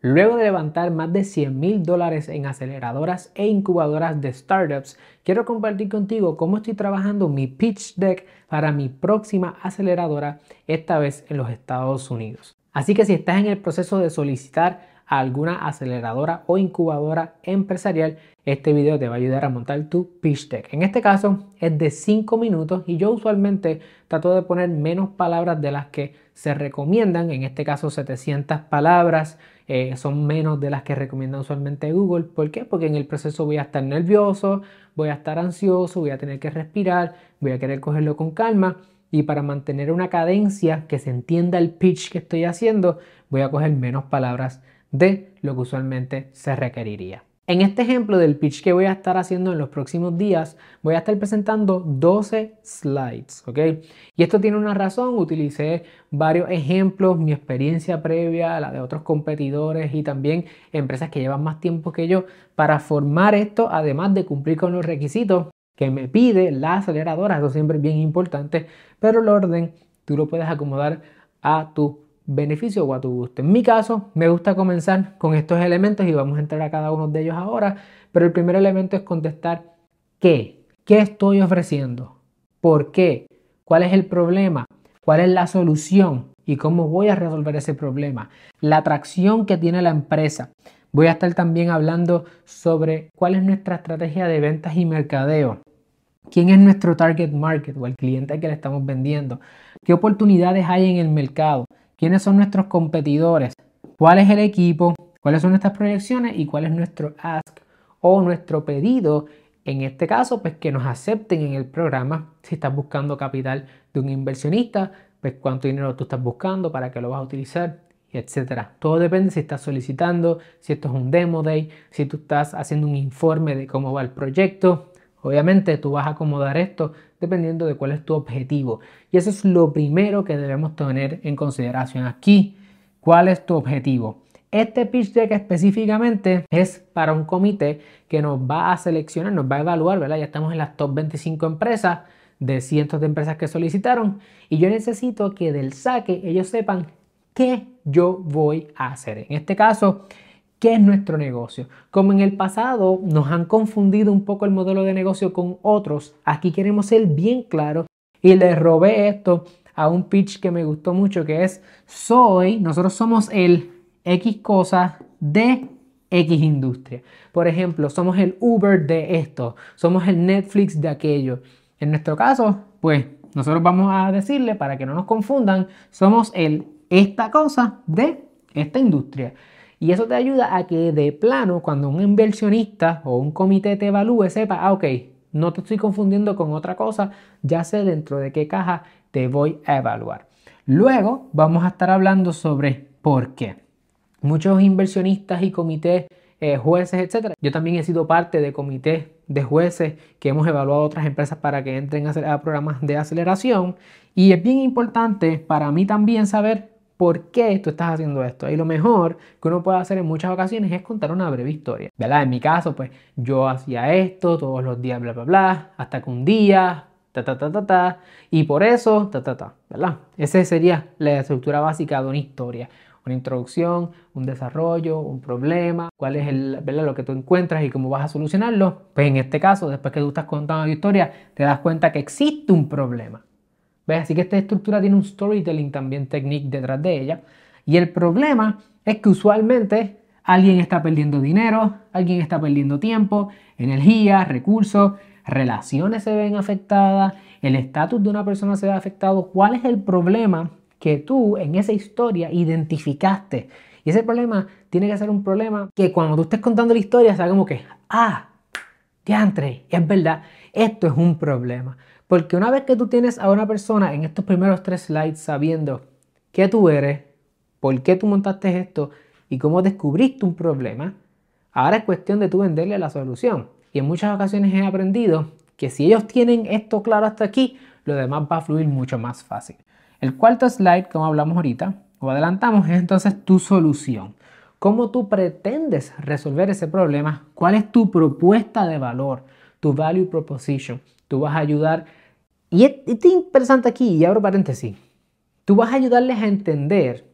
Luego de levantar más de 100 mil dólares en aceleradoras e incubadoras de startups, quiero compartir contigo cómo estoy trabajando mi pitch deck para mi próxima aceleradora, esta vez en los Estados Unidos. Así que si estás en el proceso de solicitar alguna aceleradora o incubadora empresarial, este video te va a ayudar a montar tu pitch deck. En este caso es de 5 minutos y yo usualmente trato de poner menos palabras de las que se recomiendan, en este caso 700 palabras. Eh, son menos de las que recomienda usualmente Google. ¿Por qué? Porque en el proceso voy a estar nervioso, voy a estar ansioso, voy a tener que respirar, voy a querer cogerlo con calma y para mantener una cadencia que se entienda el pitch que estoy haciendo, voy a coger menos palabras de lo que usualmente se requeriría. En este ejemplo del pitch que voy a estar haciendo en los próximos días, voy a estar presentando 12 slides, ¿ok? Y esto tiene una razón, utilicé varios ejemplos, mi experiencia previa, la de otros competidores y también empresas que llevan más tiempo que yo para formar esto, además de cumplir con los requisitos que me pide la aceleradora, eso siempre es bien importante, pero el orden tú lo puedes acomodar a tu beneficio o a tu gusto. En mi caso, me gusta comenzar con estos elementos y vamos a entrar a cada uno de ellos ahora, pero el primer elemento es contestar ¿qué? ¿Qué estoy ofreciendo? ¿Por qué? ¿Cuál es el problema? ¿Cuál es la solución? ¿Y cómo voy a resolver ese problema? La atracción que tiene la empresa. Voy a estar también hablando sobre cuál es nuestra estrategia de ventas y mercadeo. ¿Quién es nuestro target market o el cliente al que le estamos vendiendo? ¿Qué oportunidades hay en el mercado? Quiénes son nuestros competidores, cuál es el equipo, cuáles son nuestras proyecciones y cuál es nuestro ask o nuestro pedido. En este caso, pues que nos acepten en el programa. Si estás buscando capital de un inversionista, pues cuánto dinero tú estás buscando, para qué lo vas a utilizar, etcétera. Todo depende si estás solicitando, si esto es un demo day, si tú estás haciendo un informe de cómo va el proyecto. Obviamente tú vas a acomodar esto dependiendo de cuál es tu objetivo. Y eso es lo primero que debemos tener en consideración aquí. ¿Cuál es tu objetivo? Este pitch deck específicamente es para un comité que nos va a seleccionar, nos va a evaluar, ¿verdad? Ya estamos en las top 25 empresas de cientos de empresas que solicitaron y yo necesito que del saque ellos sepan qué yo voy a hacer. En este caso, ¿Qué es nuestro negocio? Como en el pasado nos han confundido un poco el modelo de negocio con otros, aquí queremos ser bien claros y le robé esto a un pitch que me gustó mucho que es soy, nosotros somos el X cosa de X industria. Por ejemplo, somos el Uber de esto, somos el Netflix de aquello. En nuestro caso, pues nosotros vamos a decirle para que no nos confundan, somos el esta cosa de esta industria. Y eso te ayuda a que de plano, cuando un inversionista o un comité te evalúe, sepa, ah, ok, no te estoy confundiendo con otra cosa, ya sé dentro de qué caja te voy a evaluar. Luego vamos a estar hablando sobre por qué. Muchos inversionistas y comités, eh, jueces, etcétera. Yo también he sido parte de comités de jueces que hemos evaluado otras empresas para que entren a programas de aceleración. Y es bien importante para mí también saber por qué tú estás haciendo esto. Y lo mejor que uno puede hacer en muchas ocasiones es contar una breve historia. ¿Verdad? En mi caso, pues yo hacía esto todos los días, bla, bla, bla, hasta que un día, ta, ta, ta, ta, ta, y por eso, ta, ta, ta, ¿verdad? Esa sería la estructura básica de una historia. Una introducción, un desarrollo, un problema, cuál es el, ¿verdad? lo que tú encuentras y cómo vas a solucionarlo. Pues en este caso, después que tú estás contando la historia, te das cuenta que existe un problema Así que esta estructura tiene un storytelling también técnico detrás de ella. Y el problema es que usualmente alguien está perdiendo dinero, alguien está perdiendo tiempo, energía, recursos, relaciones se ven afectadas, el estatus de una persona se ve afectado. ¿Cuál es el problema que tú en esa historia identificaste? Y ese problema tiene que ser un problema que cuando tú estés contando la historia sea como que, ah, diantre, es verdad, esto es un problema. Porque una vez que tú tienes a una persona en estos primeros tres slides sabiendo qué tú eres, por qué tú montaste esto y cómo descubriste un problema, ahora es cuestión de tú venderle la solución. Y en muchas ocasiones he aprendido que si ellos tienen esto claro hasta aquí, lo demás va a fluir mucho más fácil. El cuarto slide, como hablamos ahorita, o adelantamos, es entonces tu solución. ¿Cómo tú pretendes resolver ese problema? ¿Cuál es tu propuesta de valor? Tu value proposition. Tú vas a ayudar y es, interesante aquí, y abro paréntesis, tú vas a ayudarles a entender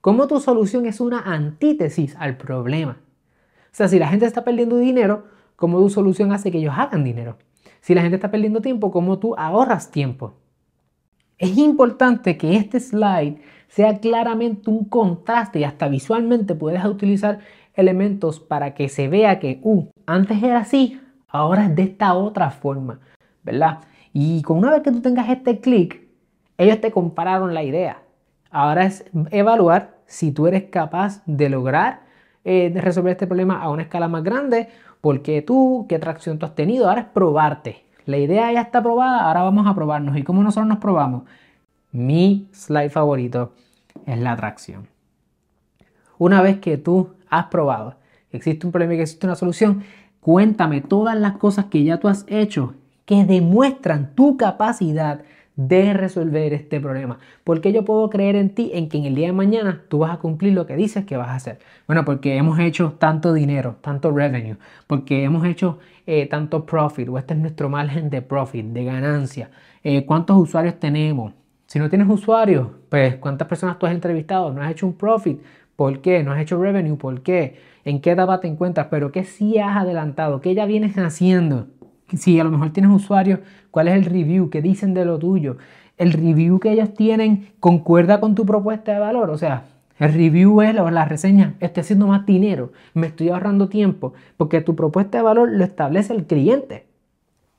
cómo tu solución es una antítesis al problema. O sea, si la gente está perdiendo dinero, cómo tu solución hace que ellos hagan dinero. Si la gente está perdiendo tiempo, cómo tú ahorras tiempo. Es importante que este slide sea claramente un contraste y hasta visualmente puedes utilizar elementos para que se vea que, uh, antes era así, ahora es de esta otra forma, ¿verdad? Y con una vez que tú tengas este clic, ellos te compararon la idea. Ahora es evaluar si tú eres capaz de lograr eh, resolver este problema a una escala más grande, porque tú, qué tracción tú has tenido, ahora es probarte. La idea ya está probada, ahora vamos a probarnos. ¿Y cómo nosotros nos probamos? Mi slide favorito es la atracción. Una vez que tú has probado que existe un problema y que existe una solución, cuéntame todas las cosas que ya tú has hecho que demuestran tu capacidad de resolver este problema. Porque yo puedo creer en ti en que en el día de mañana tú vas a cumplir lo que dices que vas a hacer. Bueno, porque hemos hecho tanto dinero, tanto revenue, porque hemos hecho eh, tanto profit, o este es nuestro margen de profit, de ganancia. Eh, ¿Cuántos usuarios tenemos? Si no tienes usuarios, pues ¿cuántas personas tú has entrevistado? ¿No has hecho un profit? ¿Por qué? ¿No has hecho revenue? ¿Por qué? ¿En qué etapa te encuentras? Pero ¿qué sí has adelantado? ¿Qué ya vienes haciendo? Si a lo mejor tienes usuarios, ¿cuál es el review? ¿Qué dicen de lo tuyo? ¿El review que ellos tienen concuerda con tu propuesta de valor? O sea, el review es la reseña, estoy haciendo más dinero, me estoy ahorrando tiempo, porque tu propuesta de valor lo establece el cliente.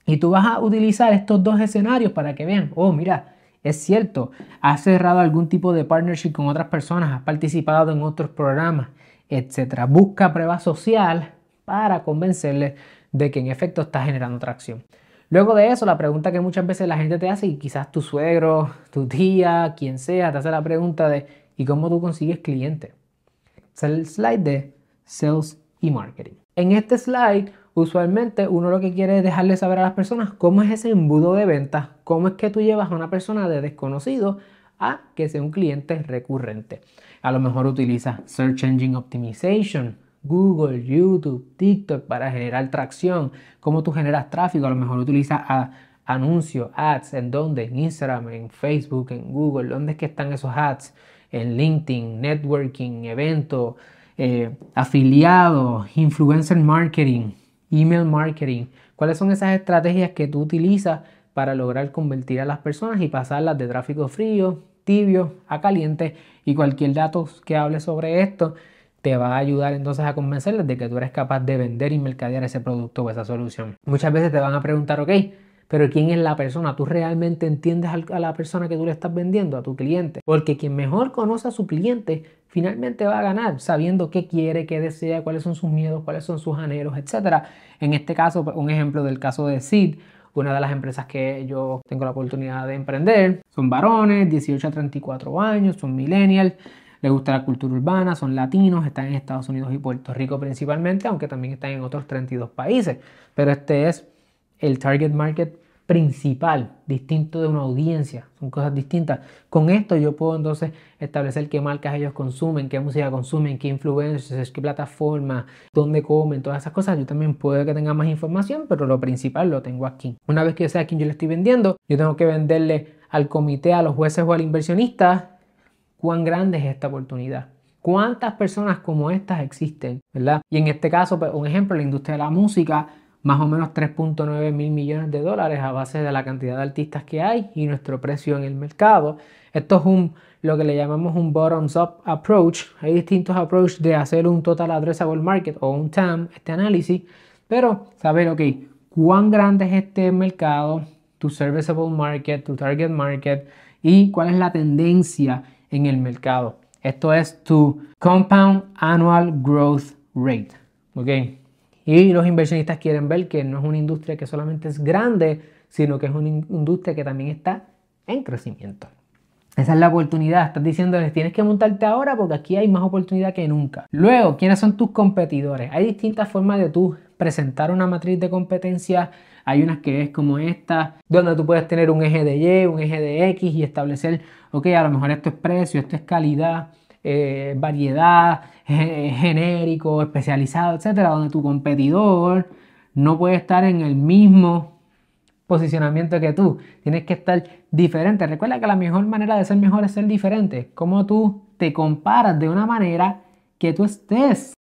Y tú vas a utilizar estos dos escenarios para que vean, oh, mira, es cierto, has cerrado algún tipo de partnership con otras personas, has participado en otros programas, etc. Busca prueba social para convencerle de que en efecto está generando tracción. Luego de eso, la pregunta que muchas veces la gente te hace, y quizás tu suegro, tu tía, quien sea, te hace la pregunta de ¿y cómo tú consigues clientes? Es el slide de Sales y Marketing. En este slide, usualmente uno lo que quiere es dejarle saber a las personas cómo es ese embudo de ventas, cómo es que tú llevas a una persona de desconocido a que sea un cliente recurrente. A lo mejor utilizas Search Engine Optimization, Google, YouTube, TikTok para generar tracción. ¿Cómo tú generas tráfico? A lo mejor utilizas anuncios, ads, ¿en dónde? En Instagram, en Facebook, en Google. ¿Dónde es que están esos ads? En LinkedIn, networking, eventos, eh, afiliados, influencer marketing, email marketing. ¿Cuáles son esas estrategias que tú utilizas para lograr convertir a las personas y pasarlas de tráfico frío, tibio a caliente? Y cualquier dato que hable sobre esto te va a ayudar entonces a convencerles de que tú eres capaz de vender y mercadear ese producto o esa solución. Muchas veces te van a preguntar, ok, pero ¿quién es la persona? ¿Tú realmente entiendes a la persona que tú le estás vendiendo, a tu cliente? Porque quien mejor conoce a su cliente finalmente va a ganar sabiendo qué quiere, qué desea, cuáles son sus miedos, cuáles son sus anhelos, etc. En este caso, un ejemplo del caso de Sid, una de las empresas que yo tengo la oportunidad de emprender. Son varones, 18 a 34 años, son millennials les gusta la cultura urbana, son latinos, están en Estados Unidos y Puerto Rico principalmente, aunque también están en otros 32 países. Pero este es el target market principal, distinto de una audiencia, son cosas distintas. Con esto yo puedo entonces establecer qué marcas ellos consumen, qué música consumen, qué influencers, qué plataforma, dónde comen, todas esas cosas. Yo también puedo que tenga más información, pero lo principal lo tengo aquí. Una vez que yo sé a quién yo le estoy vendiendo, yo tengo que venderle al comité, a los jueces o al inversionista cuán grande es esta oportunidad. ¿Cuántas personas como estas existen? ¿verdad? Y en este caso, pues, un ejemplo, la industria de la música, más o menos 3.9 mil millones de dólares a base de la cantidad de artistas que hay y nuestro precio en el mercado. Esto es un, lo que le llamamos un bottoms-up approach. Hay distintos approaches de hacer un total addressable market o un TAM, este análisis, pero saber, ok, cuán grande es este mercado, tu serviceable market, tu target market y cuál es la tendencia en el mercado. Esto es tu Compound Annual Growth Rate. ¿ok? Y los inversionistas quieren ver que no es una industria que solamente es grande, sino que es una industria que también está en crecimiento. Esa es la oportunidad. Estás diciéndoles, tienes que montarte ahora porque aquí hay más oportunidad que nunca. Luego, ¿quiénes son tus competidores? Hay distintas formas de tú presentar una matriz de competencia. Hay unas que es como esta, donde tú puedes tener un eje de Y, un eje de X y establecer, ok, a lo mejor esto es precio, esto es calidad, eh, variedad, genérico, especializado, etcétera, donde tu competidor no puede estar en el mismo posicionamiento que tú. Tienes que estar diferente. Recuerda que la mejor manera de ser mejor es ser diferente. Como tú te comparas de una manera que tú estés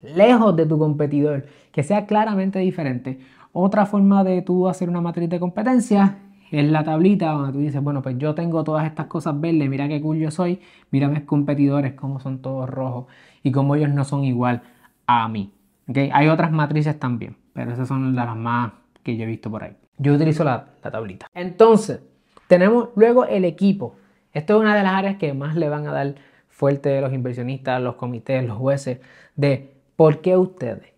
lejos de tu competidor, que sea claramente diferente. Otra forma de tú hacer una matriz de competencia es la tablita donde tú dices, bueno, pues yo tengo todas estas cosas verdes, mira qué cool yo soy, mira mis competidores, cómo son todos rojos y cómo ellos no son igual a mí. ¿Okay? Hay otras matrices también, pero esas son las más que yo he visto por ahí. Yo utilizo la, la tablita. Entonces, tenemos luego el equipo. Esto es una de las áreas que más le van a dar fuerte los inversionistas, los comités, los jueces, de por qué ustedes.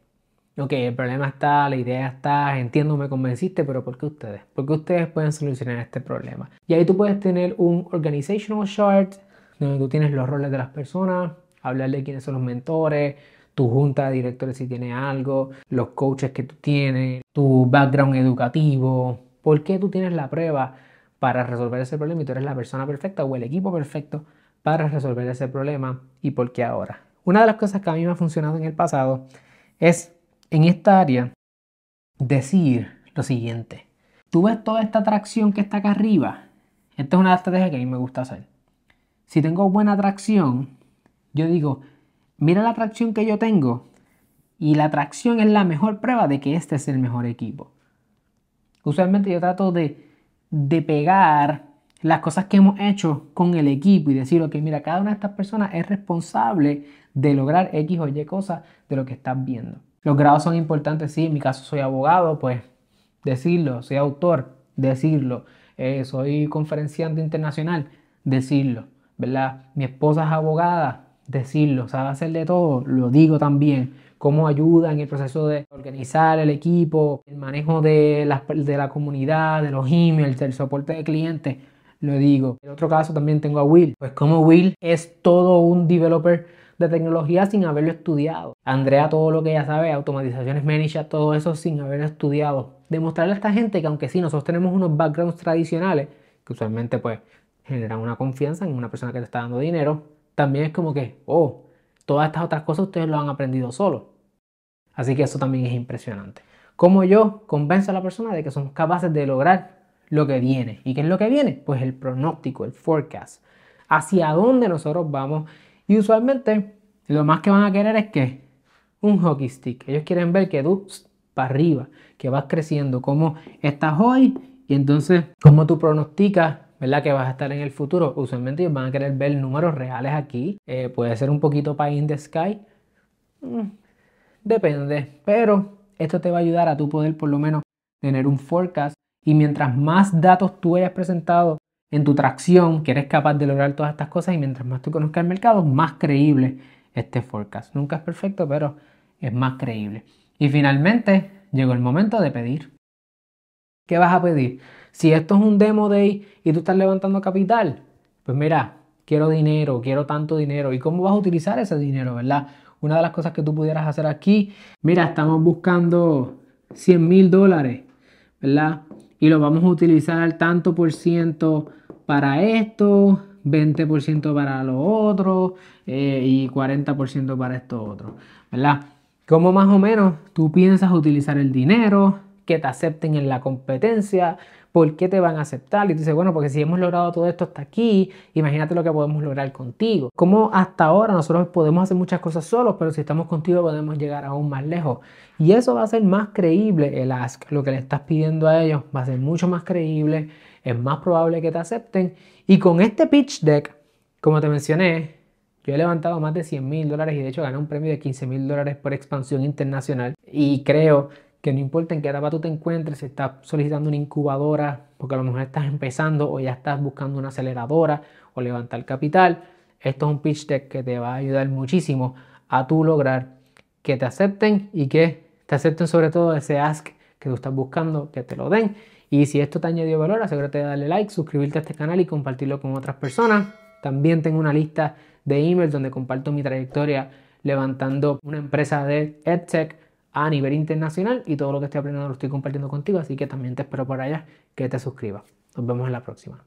Ok, el problema está, la idea está, entiendo, me convenciste, pero ¿por qué ustedes? ¿Por qué ustedes pueden solucionar este problema? Y ahí tú puedes tener un organizational chart, donde tú tienes los roles de las personas, hablar de quiénes son los mentores, tu junta de directores si tiene algo, los coaches que tú tienes, tu background educativo, por qué tú tienes la prueba para resolver ese problema y tú eres la persona perfecta o el equipo perfecto para resolver ese problema y por qué ahora. Una de las cosas que a mí me ha funcionado en el pasado es en esta área decir lo siguiente. Tú ves toda esta atracción que está acá arriba. Esta es una estrategia que a mí me gusta hacer. Si tengo buena atracción, yo digo, mira la atracción que yo tengo y la atracción es la mejor prueba de que este es el mejor equipo. Usualmente yo trato de, de pegar las cosas que hemos hecho con el equipo y decir, ok, mira, cada una de estas personas es responsable de lograr X o Y cosas de lo que estás viendo. Los grados son importantes, sí, en mi caso soy abogado, pues decirlo, soy autor, decirlo, eh, soy conferenciante internacional, decirlo, ¿verdad? Mi esposa es abogada, decirlo, sabe hacer de todo, lo digo también, cómo ayuda en el proceso de organizar el equipo, el manejo de la, de la comunidad, de los emails, del soporte de clientes, lo digo. En otro caso también tengo a Will, pues como Will es todo un developer de tecnología sin haberlo estudiado. Andrea todo lo que ella sabe, automatizaciones ManyChat, todo eso sin haberlo estudiado. Demostrarle a esta gente que aunque sí nosotros tenemos unos backgrounds tradicionales, que usualmente pues generan una confianza en una persona que te está dando dinero, también es como que, oh, todas estas otras cosas ustedes lo han aprendido solo. Así que eso también es impresionante. Como yo convenzo a la persona de que somos capaces de lograr lo que viene. ¿Y qué es lo que viene? Pues el pronóstico, el forecast. Hacia dónde nosotros vamos. Y usualmente lo más que van a querer es que un hockey stick. Ellos quieren ver que tú para arriba, que vas creciendo, cómo estás hoy y entonces cómo tú pronosticas ¿verdad? Que vas a estar en el futuro. Usualmente ellos van a querer ver números reales aquí. Eh, puede ser un poquito pie in the sky. Mm, depende. Pero esto te va a ayudar a tu poder por lo menos tener un forecast. Y mientras más datos tú hayas presentado en tu tracción, que eres capaz de lograr todas estas cosas, y mientras más tú conozcas el mercado, más creíble este forecast. Nunca es perfecto, pero es más creíble. Y finalmente llegó el momento de pedir. ¿Qué vas a pedir? Si esto es un demo day y tú estás levantando capital, pues mira, quiero dinero, quiero tanto dinero. ¿Y cómo vas a utilizar ese dinero, verdad? Una de las cosas que tú pudieras hacer aquí, mira, estamos buscando 100 mil dólares, ¿verdad? Y lo vamos a utilizar tanto por ciento para esto, 20% para lo otro eh, y 40% para esto otro, ¿verdad? ¿Cómo más o menos tú piensas utilizar el dinero? Que te acepten en la competencia, ¿Por qué te van a aceptar? Y tú dices, bueno, porque si hemos logrado todo esto hasta aquí, imagínate lo que podemos lograr contigo. Como hasta ahora nosotros podemos hacer muchas cosas solos, pero si estamos contigo podemos llegar aún más lejos. Y eso va a ser más creíble el ask. Lo que le estás pidiendo a ellos va a ser mucho más creíble, es más probable que te acepten. Y con este pitch deck, como te mencioné, yo he levantado más de 100 mil dólares y de hecho gané un premio de 15 mil dólares por expansión internacional. Y creo que no importa en qué etapa tú te encuentres, si estás solicitando una incubadora, porque a lo mejor estás empezando o ya estás buscando una aceleradora o levantar capital, esto es un pitch deck que te va a ayudar muchísimo a tú lograr que te acepten y que te acepten sobre todo ese ask que tú estás buscando, que te lo den. Y si esto te añadió valor, asegúrate de darle like, suscribirte a este canal y compartirlo con otras personas. También tengo una lista de emails donde comparto mi trayectoria levantando una empresa de EdTech a nivel internacional y todo lo que estoy aprendiendo lo estoy compartiendo contigo, así que también te espero por allá que te suscribas. Nos vemos en la próxima.